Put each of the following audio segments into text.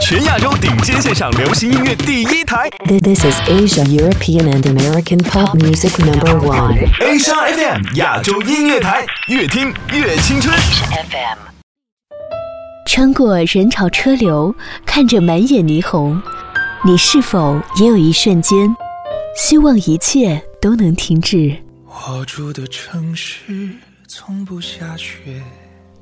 全亚洲顶尖线上流行音乐第一台。This is Asia, European, and American pop music number one. Asia FM 亚洲音乐台，越听越青春。FM 穿过人潮车流，看着满眼霓虹，你是否也有一瞬间，希望一切都能停止？我住的城市从不下雪。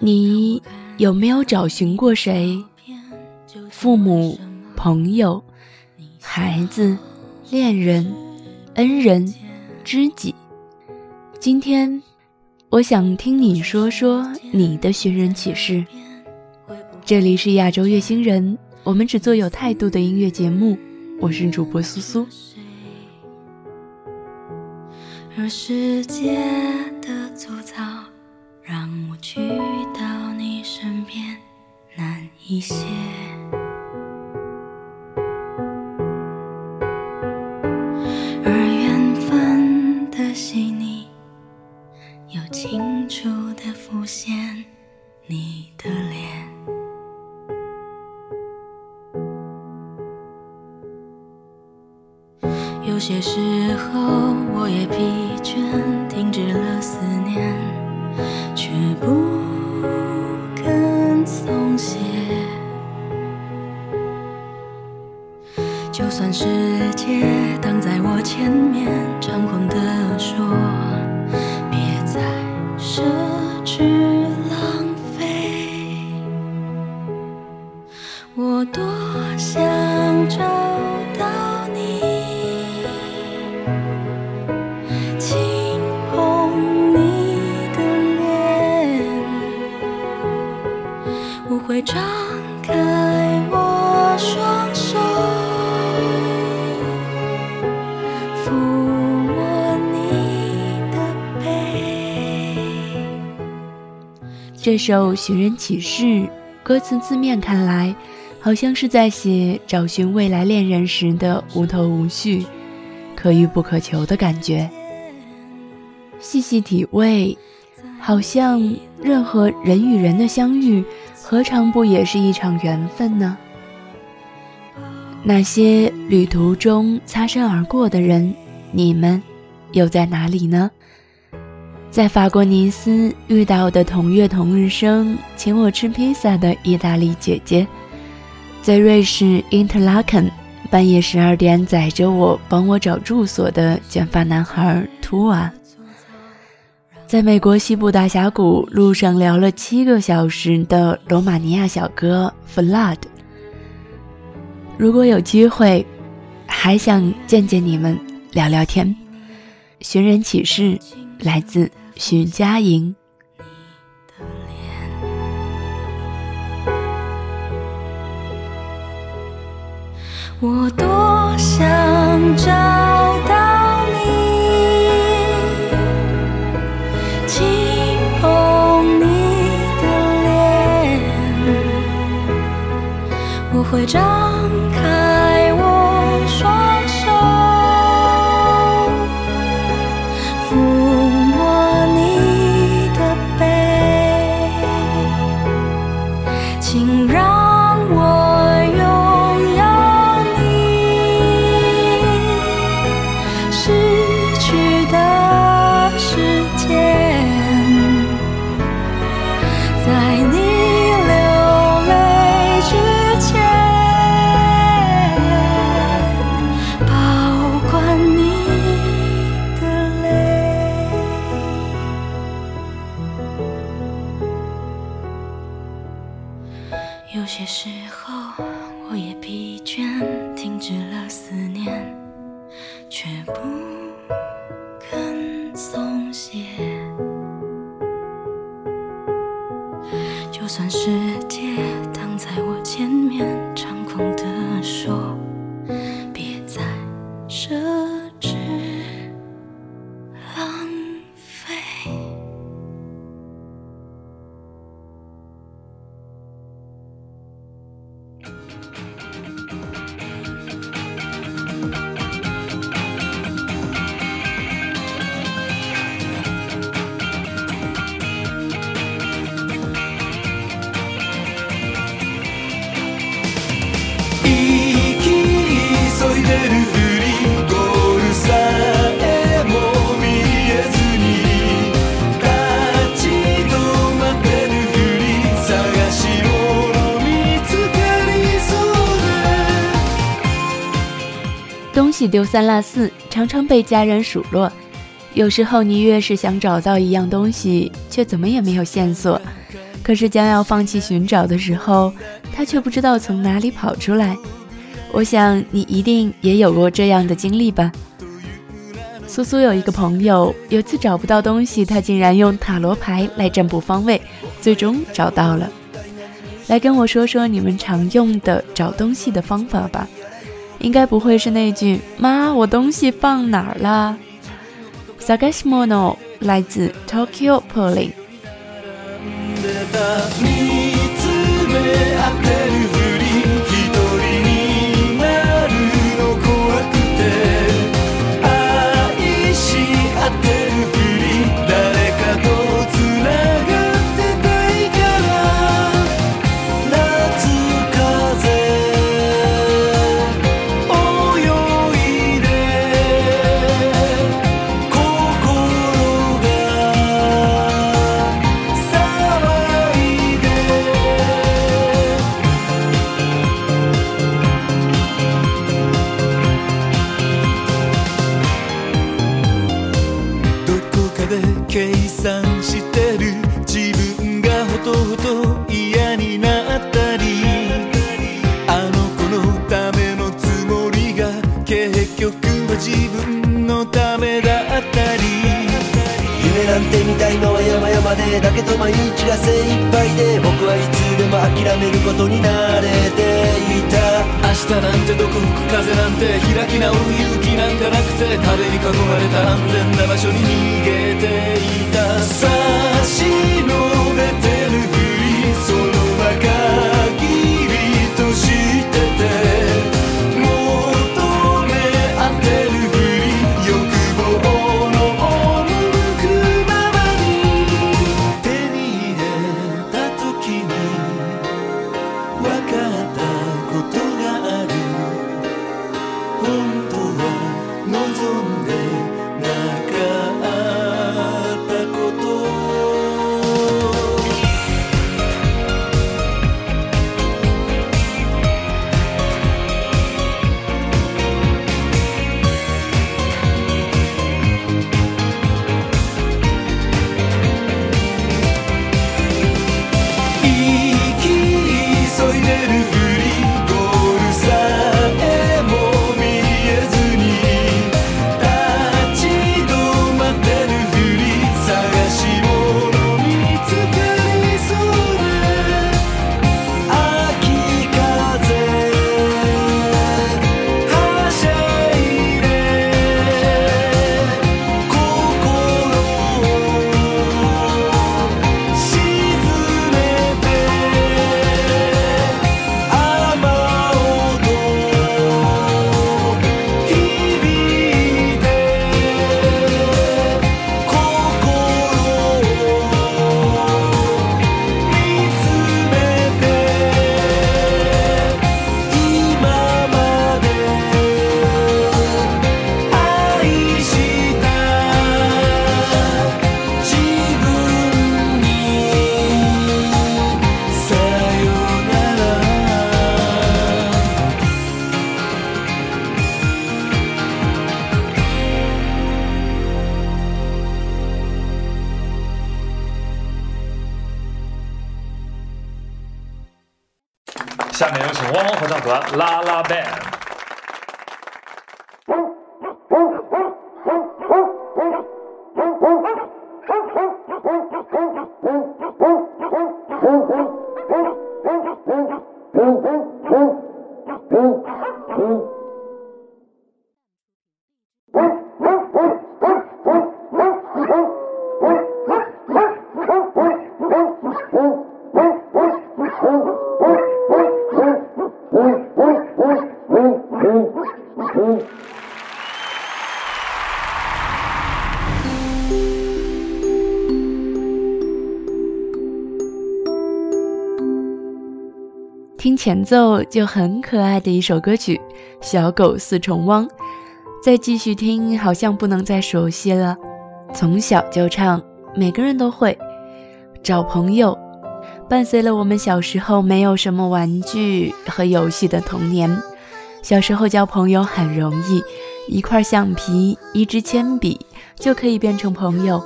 你有没有找寻过谁？父母、朋友、孩子、恋人、恩人、知己。今天，我想听你说说你的寻人启事。这里是亚洲月星人，我们只做有态度的音乐节目。我是主播苏苏。而世界的，去到你身边难一些。而缘分的细腻，又清楚的浮现你的脸。有些时候，我也疲倦，停止了思念，却不肯松懈。就算世界挡在我前面，猖狂地说，触摸你的背这首《寻人启事》歌词字面看来，好像是在写找寻未来恋人时的无头无绪、可遇不可求的感觉。细细体味，好像任何人与人的相遇，何尝不也是一场缘分呢？那些旅途中擦身而过的人，你们又在哪里呢？在法国尼斯遇到的同月同日生请我吃披萨的意大利姐姐，在瑞士 Interlaken 半夜十二点载着我帮我找住所的卷发男孩图瓦，在美国西部大峡谷路上聊了七个小时的罗马尼亚小哥 Flood。如果有机会，还想见见你们，聊聊天。寻人启事来自徐佳莹。我多想找到你，轻碰你的脸，我会找丢三落四常常被家人数落。有时候你越是想找到一样东西却怎么也没有线索。可是将要放弃寻找的时候他却不知道从哪里跑出来。我想你一定也有过这样的经历吧。苏苏有一个朋友有次找不到东西他竟然用塔罗牌来占卜方位最终找到了。来跟我说说你们常用的找东西的方法吧。应该不会是那句妈我东西放哪儿了 sagueshimono 来自 tokyo poli 下面有请汪汪合唱团拉拉 band 听前奏就很可爱的一首歌曲《小狗四重汪》，再继续听好像不能再熟悉了。从小就唱，每个人都会。找朋友，伴随了我们小时候没有什么玩具和游戏的童年。小时候交朋友很容易，一块橡皮、一支铅笔就可以变成朋友，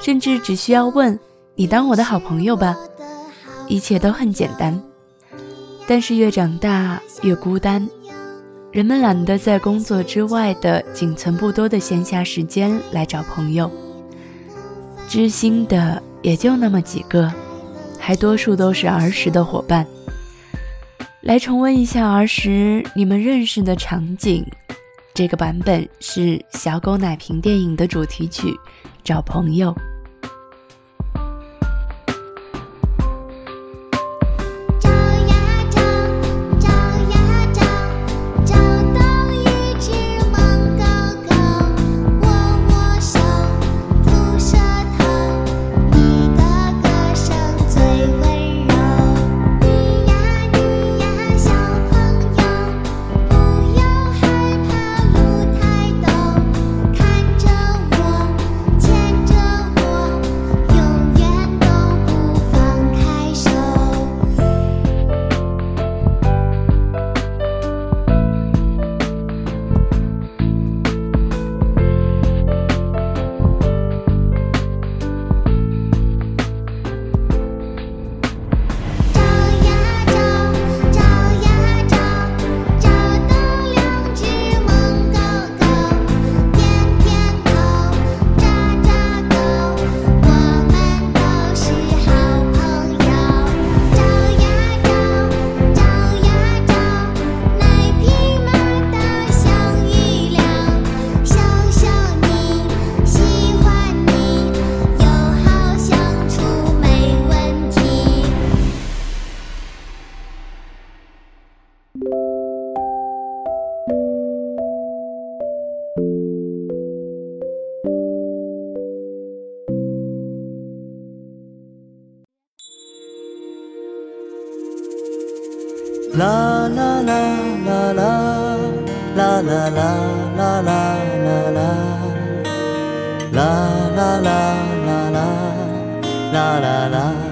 甚至只需要问你当我的好朋友吧，一切都很简单。但是越长大越孤单，人们懒得在工作之外的仅存不多的闲暇时间来找朋友，知心的也就那么几个，还多数都是儿时的伙伴。来重温一下儿时你们认识的场景，这个版本是《小狗奶瓶》电影的主题曲《找朋友》。啦啦啦啦啦啦啦啦啦啦啦啦啦啦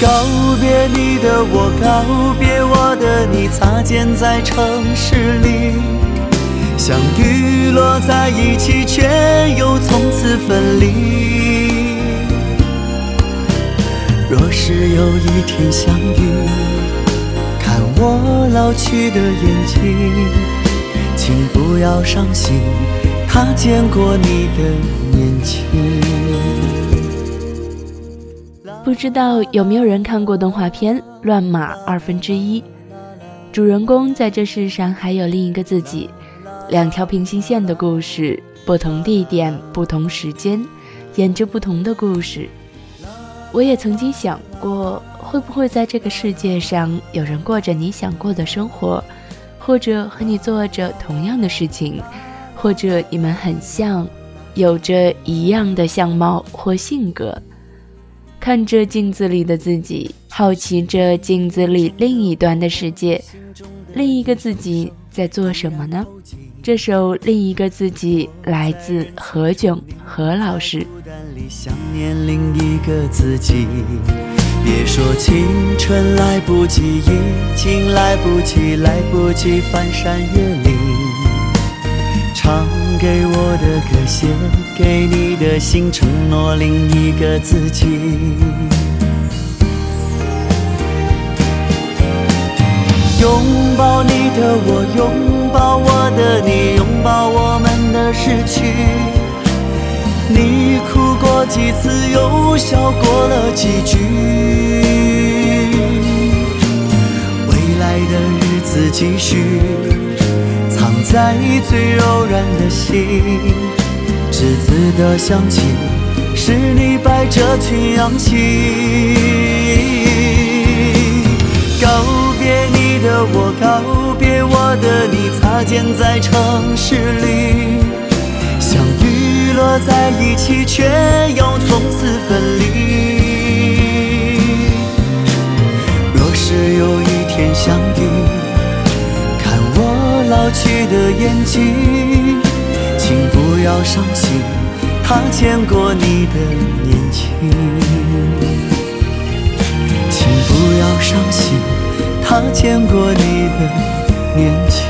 告别你的我，告别我的你，擦肩在城市里，相遇落在一起，却又从此分离。若是有一天相遇，看我老去的眼睛，请不要伤心，他见过你的年轻。不知道有没有人看过动画片《乱马二分之一》？主人公在这世上还有另一个自己，两条平行线的故事，不同地点、不同时间，演着不同的故事。我也曾经想过，会不会在这个世界上有人过着你想过的生活，或者和你做着同样的事情，或者你们很像，有着一样的相貌或性格。看着镜子里的自己，好奇着镜子里另一端的世界，另一个自己在做什么呢？这首《另一个自己》来自何炅何老师。孤单里想念另一个自己。别说青春来不及，已经来不及，来不及翻山越岭。唱给我的歌，写给你的信，承诺另一个自己。拥抱你的我，拥抱我的你，拥抱我们的失去。你哭过几次，又笑过了几句。未来的日子继续，在最柔软的心。栀子的香气，是你摆着裙扬起。告别你的我，告别我的你，擦肩在城市里，相遇落在一起，却又从此分离。若是有一天相遇，老去的眼睛，请不要伤心，他见过你的年轻。请不要伤心，他见过你的年轻。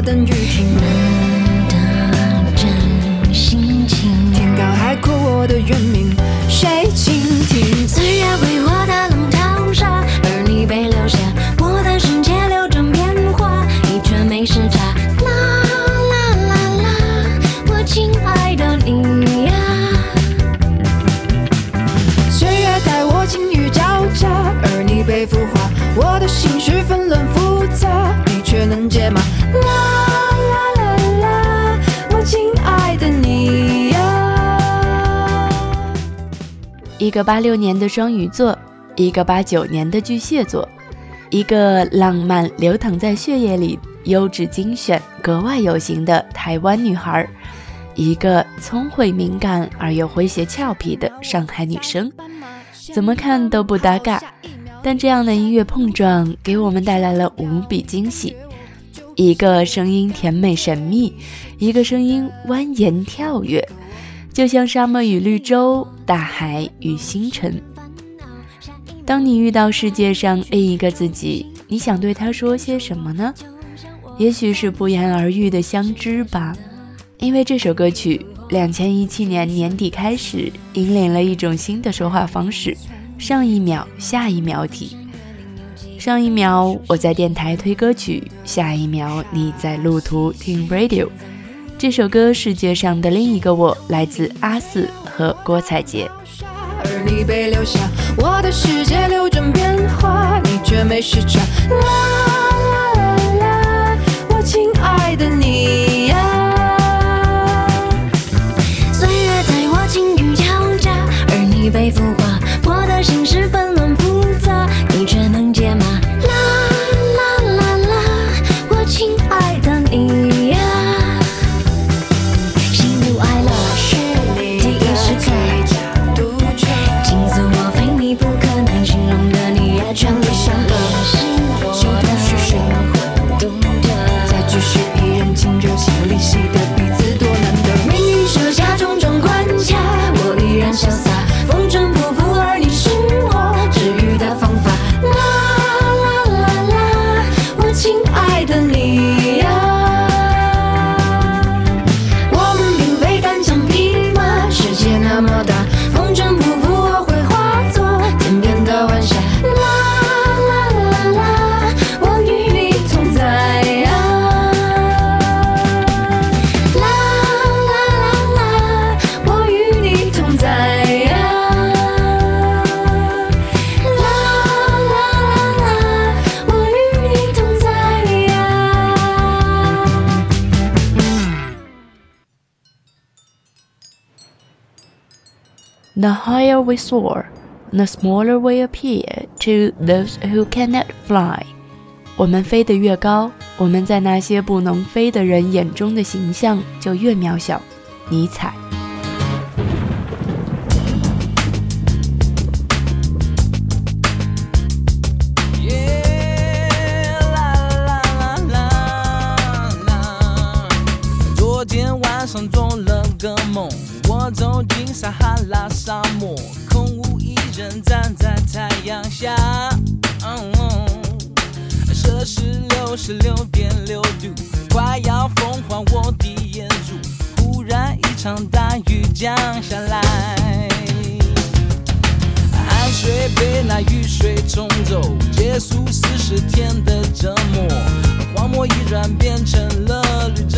等雨停？一个八六年的双鱼座，一个八九年的巨蟹座，一个浪漫流淌在血液里、优质精选、格外有型的台湾女孩，一个聪慧敏感而又诙谐俏皮的上海女生，怎么看都不搭嘎。但这样的音乐碰撞给我们带来了无比惊喜。一个声音甜美神秘，一个声音蜿蜒跳跃，就像沙漠与绿洲，大海与星辰。当你遇到世界上另一个自己，你想对他说些什么呢？也许是不言而喻的相知吧，因为这首歌曲，两千一七年年底开始引领了一种新的说话方式：上一秒下一秒体。上一秒我在电台推歌曲，下一秒你在路途听 radio。这首歌《世界上的另一个我》来自阿四和郭采洁。而你被留下，我的世界流转变化，你却没时差。啦啦啦啦，我亲爱的世界 The higher we soar, the smaller we appear to those who cannot fly。我们飞得越高，我们在那些不能飞的人眼中的形象就越渺小。尼采。进撒哈拉沙漠，空无一人站在太阳下。嗯摄氏六十六点六度，快要风化我的眼珠。忽然一场大雨降下来。汗水被那雨水冲走，结束四十天的折磨，荒漠已然变成了绿洲。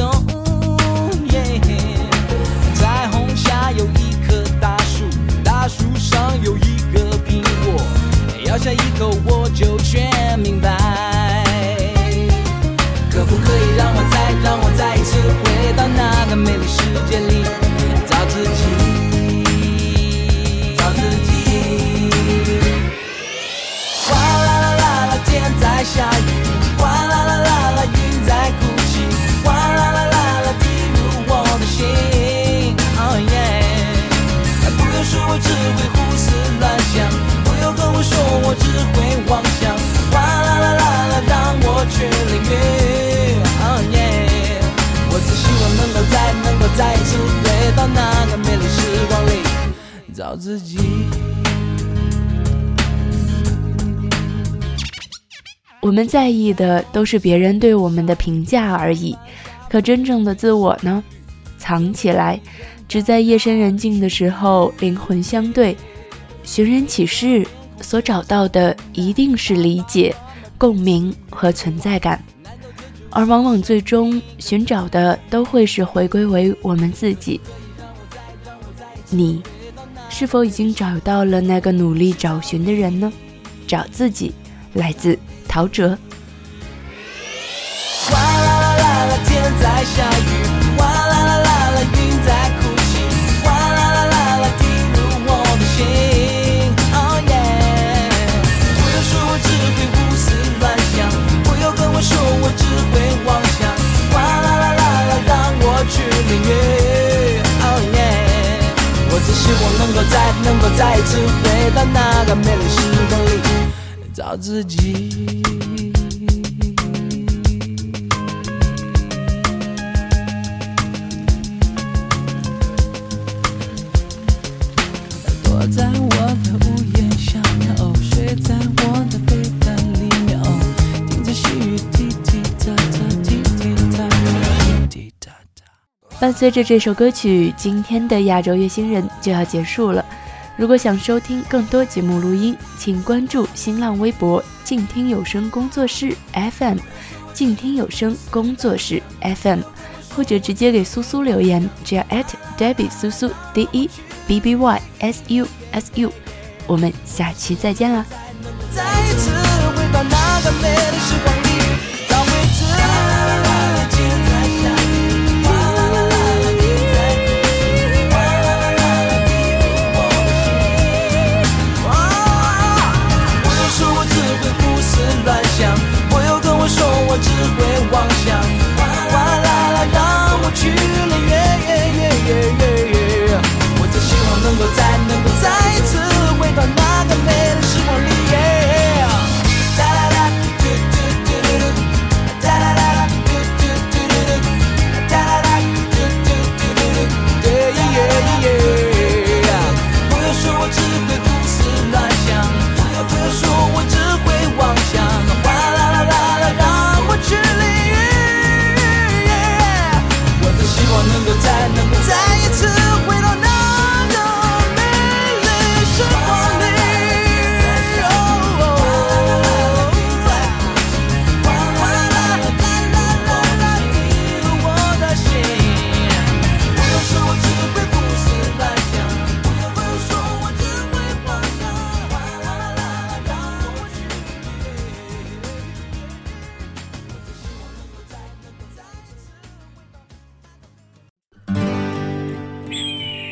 有一个苹果，咬下一口我就全明白。可不可以让我再让我再一次回到那个美丽世界里，们在意的都是别人对我们的评价而已，可真正的自我呢？藏起来，只在夜深人静的时候，灵魂相对，寻人启事，所找到的一定是理解、共鸣和存在感，而往往最终寻找的都会是回归为我们自己。你是否已经找到了那个努力找寻的人呢？找自己，来自陶喆。哗啦啦啦啦，天在下雨；哗啦啦啦啦，云在哭泣；哗啦啦啦啦，滴入我的心。哦耶不用说，我只会胡思乱想；不用跟我说，我只会妄想。哗啦啦啦啦，让我去领略。Oh yeah，我只希望能够再能够再一次回到那个美丽时光，找自己。伴随着这首歌曲，今天的亚洲乐星人就要结束了。如果想收听更多节目录音，请关注新浪微博“静听有声工作室 FM”，静听有声工作室 FM，或者直接给苏苏留言，只要 at Debbie 苏苏 D E B B Y S U S U。我们下期再见啦！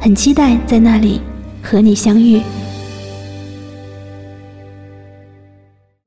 很期待在那里和你相遇。